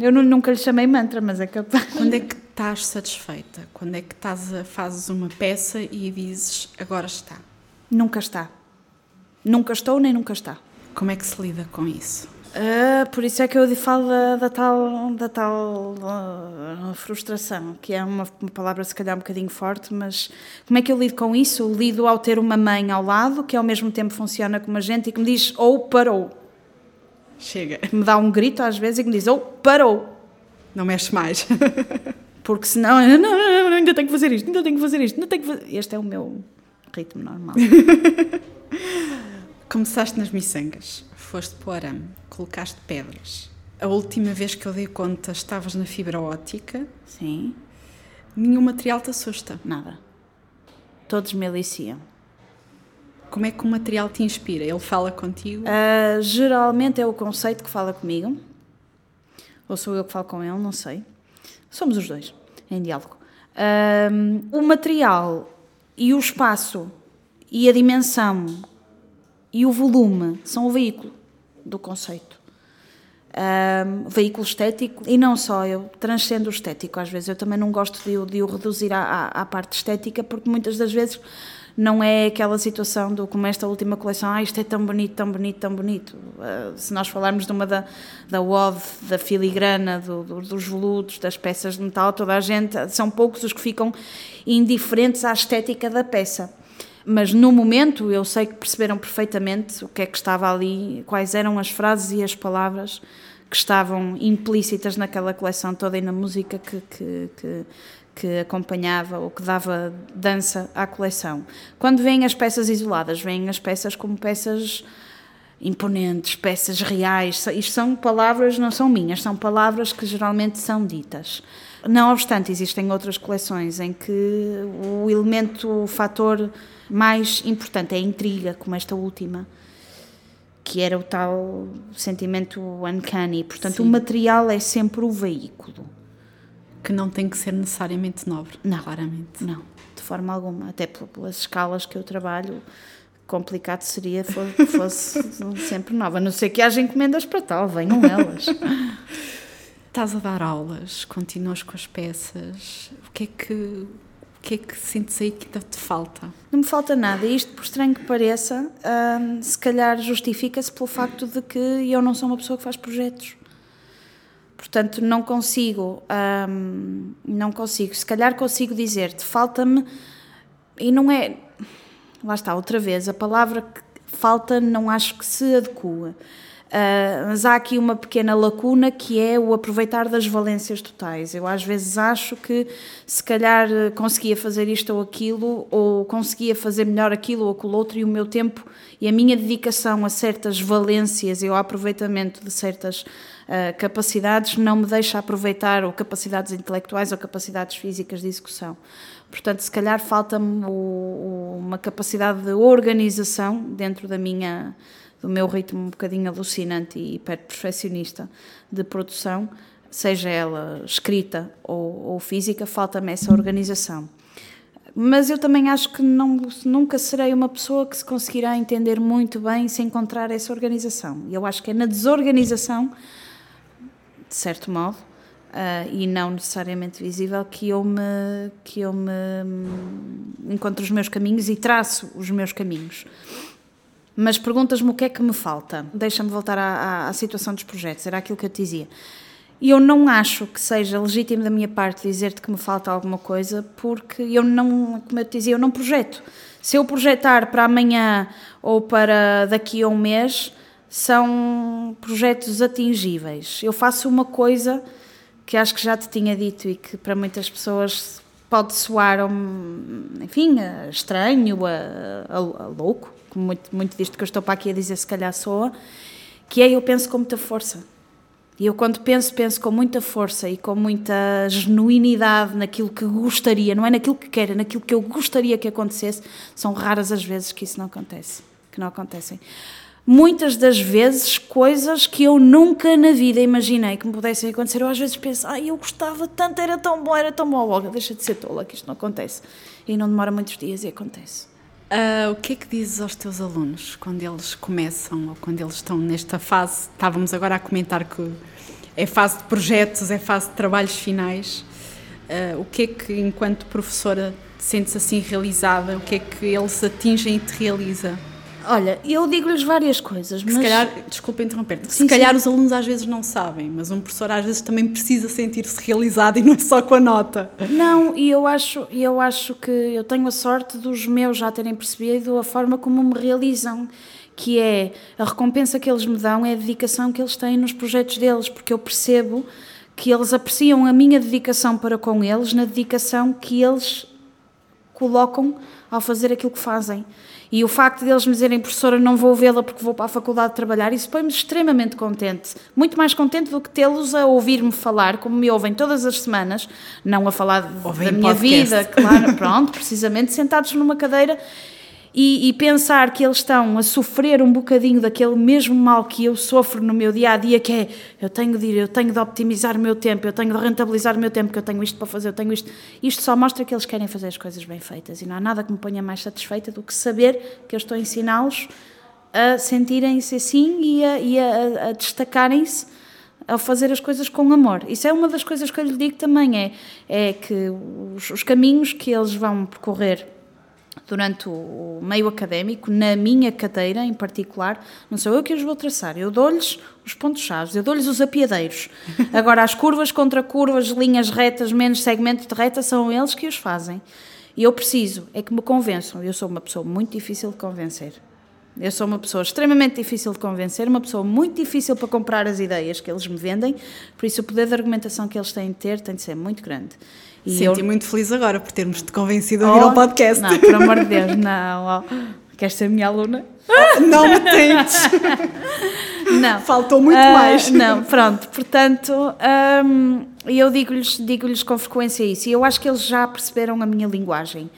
Eu nu- nunca lhe chamei mantra, mas é capaz. Quando é que estás satisfeita? Quando é que estás a, fazes uma peça e dizes agora está? Nunca está. Nunca estou nem nunca está. Como é que se lida com isso? Ah, por isso é que eu falo da, da tal, da tal ah, frustração, que é uma, uma palavra se calhar um bocadinho forte, mas como é que eu lido com isso? Eu lido ao ter uma mãe ao lado, que ao mesmo tempo funciona como a gente e que me diz ou parou. Chega, me dá um grito às vezes e me diz ou parou. não mexe mais. Porque senão, não, não, não, não, ainda tenho que fazer isto, ainda tenho que fazer isto, ainda tenho que fazer... Este é o meu ritmo normal. Começaste nas miçangas, foste para o arame, colocaste pedras. A última vez que eu dei conta estavas na fibra óptica, Sim, nenhum material te assusta. nada. Todos me aliciam. Como é que o material te inspira? Ele fala contigo? Ah, geralmente é o conceito que fala comigo, ou sou eu que falo com ele, não sei. Somos os dois, em diálogo. Ah, o material e o espaço e a dimensão e o volume são o veículo do conceito. Um, veículo estético e não só, eu transcendo o estético às vezes, eu também não gosto de, de o reduzir à, à, à parte estética porque muitas das vezes não é aquela situação do como esta última coleção, ah, isto é tão bonito, tão bonito, tão bonito. Uh, se nós falarmos de uma da, da WOD, da filigrana, do, do- dos veludos, das peças de metal, toda a gente, são poucos os que ficam indiferentes à estética da peça. Mas no momento eu sei que perceberam perfeitamente o que é que estava ali, quais eram as frases e as palavras que estavam implícitas naquela coleção toda e na música que, que, que, que acompanhava ou que dava dança à coleção. Quando vêm as peças isoladas, vêm as peças como peças imponentes, peças reais. Isto são palavras, não são minhas, são palavras que geralmente são ditas. Não obstante, existem outras coleções em que o elemento, o fator mais importante é a intriga, como esta última, que era o tal sentimento uncanny. Portanto, Sim. o material é sempre o veículo. Que não tem que ser necessariamente nobre, Não. claramente. Não, de forma alguma. Até pel- pelas escalas que eu trabalho, complicado seria que fosse sempre nova. A não ser que haja encomendas para tal, venham elas. Estás a dar aulas, continuas com as peças. O que é que, o que, é que sentes aí que ainda te falta? Não me falta nada. E isto, por estranho que pareça, hum, se calhar justifica-se pelo facto de que eu não sou uma pessoa que faz projetos. Portanto, não consigo, hum, não consigo. Se calhar consigo dizer-te, falta-me, e não é, lá está, outra vez, a palavra que falta não acho que se adequa. Ah, mas há aqui uma pequena lacuna que é o aproveitar das valências totais. Eu às vezes acho que se calhar conseguia fazer isto ou aquilo, ou conseguia fazer melhor aquilo ou aquilo outro, e o meu tempo e a minha dedicação a certas valências e ao aproveitamento de certas ah, capacidades não me deixa aproveitar ou capacidades intelectuais ou capacidades físicas de execução. Portanto, se calhar falta-me uma capacidade de organização dentro da minha do meu ritmo um bocadinho alucinante e hiper-perfeccionista de produção, seja ela escrita ou, ou física, falta-me essa organização. Mas eu também acho que não, nunca serei uma pessoa que se conseguirá entender muito bem se encontrar essa organização. Eu acho que é na desorganização, de certo modo, uh, e não necessariamente visível, que eu me que eu me hum, encontro os meus caminhos e traço os meus caminhos. Mas perguntas-me o que é que me falta. Deixa-me voltar à, à, à situação dos projetos, era aquilo que eu te dizia. E eu não acho que seja legítimo da minha parte dizer-te que me falta alguma coisa, porque eu não, como eu te dizia, eu não projeto. Se eu projetar para amanhã ou para daqui a um mês, são projetos atingíveis. Eu faço uma coisa que acho que já te tinha dito e que para muitas pessoas pode soar, enfim, estranho, a, a, a louco, como muito, muito disto que eu estou para aqui a dizer se calhar soa, que é eu penso com muita força. E eu, quando penso, penso com muita força e com muita genuinidade naquilo que gostaria, não é naquilo que quero, é naquilo que eu gostaria que acontecesse. São raras as vezes que isso não acontece, que não acontecem. Muitas das vezes, coisas que eu nunca na vida imaginei que me pudessem acontecer. Eu às vezes penso, ai, eu gostava tanto, era tão bom, era tão bom. Olga, deixa de ser tola, que isto não acontece. E não demora muitos dias e acontece. Uh, o que é que dizes aos teus alunos quando eles começam ou quando eles estão nesta fase? Estávamos agora a comentar que é fase de projetos, é fase de trabalhos finais. Uh, o que é que, enquanto professora, te sentes assim realizada? O que é que eles atingem e te realiza? Olha, eu digo-lhes várias coisas, mas... Se calhar, desculpa interromper-te, se calhar sim. os alunos às vezes não sabem, mas um professor às vezes também precisa sentir-se realizado e não é só com a nota. Não, e eu acho, eu acho que eu tenho a sorte dos meus já terem percebido a forma como me realizam, que é a recompensa que eles me dão é a dedicação que eles têm nos projetos deles, porque eu percebo que eles apreciam a minha dedicação para com eles na dedicação que eles colocam ao fazer aquilo que fazem. E o facto de eles me dizerem, professora, não vou vê-la porque vou para a faculdade trabalhar, isso põe-me extremamente contente. Muito mais contente do que tê-los a ouvir-me falar, como me ouvem todas as semanas, não a falar Ouvem da minha podcast. vida, claro, pronto, precisamente, sentados numa cadeira e, e, pensar que eles estão a sofrer um bocadinho daquele mesmo mal que eu sofro no meu dia a dia, que é eu tenho de ir, eu tenho de optimizar o meu tempo, eu tenho de rentabilizar o meu tempo, que eu tenho isto para fazer, eu tenho isto. Isto só mostra que eles querem fazer as coisas bem feitas e não há nada que me ponha mais satisfeita do que saber que eu estou a ensiná-los a sentirem-se assim e a, e a, a destacarem-se ao fazer as coisas com amor. Isso é uma das coisas que eu lhe digo também, é, é que os, os caminhos que eles vão percorrer durante o meio académico, na minha cadeira em particular, não sou eu que os vou traçar, eu dou-lhes os pontos-chave, eu dou-lhes os apiadeiros. Agora, as curvas contra curvas, linhas retas, menos segmento de reta, são eles que os fazem. E eu preciso é que me convençam. Eu sou uma pessoa muito difícil de convencer. Eu sou uma pessoa extremamente difícil de convencer, uma pessoa muito difícil para comprar as ideias que eles me vendem, por isso o poder de argumentação que eles têm de ter tem de ser muito grande. E Senti eu... muito feliz agora por termos-te convencido a vir oh, ao podcast. Não, por amor de Deus, não. Oh. Queres ser minha aluna? Oh, não me tentes. não. Faltou muito uh, mais. Não, pronto. Portanto, um, eu digo-lhes digo com frequência isso. E eu acho que eles já perceberam a minha linguagem.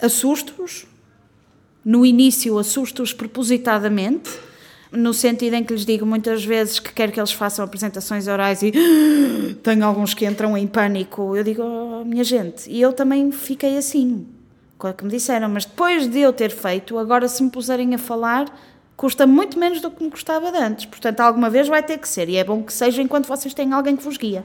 Assusto-os. No início, assusto-os propositadamente no sentido em que lhes digo muitas vezes que quero que eles façam apresentações orais e tenho alguns que entram em pânico. Eu digo, oh, minha gente, e eu também fiquei assim, com o que me disseram, mas depois de eu ter feito, agora se me puserem a falar, custa muito menos do que me custava de antes. Portanto, alguma vez vai ter que ser, e é bom que seja enquanto vocês têm alguém que vos guia.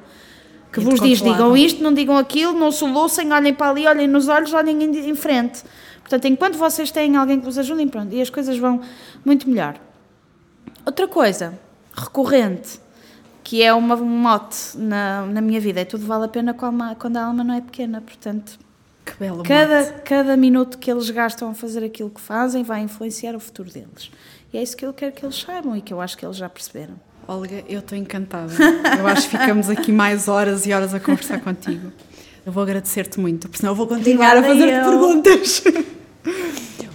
Que vos diz, digam isto, não digam aquilo, não solucem, olhem para ali, olhem nos olhos, olhem em frente. Portanto, enquanto vocês têm alguém que vos ajude, pronto, e as coisas vão muito melhor. Outra coisa recorrente, que é uma, um mote na, na minha vida, é tudo vale a pena quando a alma não é pequena, portanto. Que belo cada, mote. cada minuto que eles gastam a fazer aquilo que fazem vai influenciar o futuro deles. E é isso que eu quero que eles saibam e que eu acho que eles já perceberam. Olga, eu estou encantada. Eu acho que ficamos aqui mais horas e horas a conversar contigo. Eu vou agradecer-te muito, porque senão eu vou continuar Obrigada a fazer perguntas.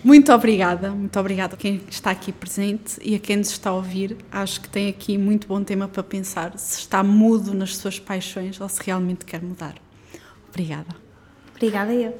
Muito obrigada, muito obrigada a quem está aqui presente e a quem nos está a ouvir. Acho que tem aqui muito bom tema para pensar se está mudo nas suas paixões ou se realmente quer mudar. Obrigada. Obrigada eu.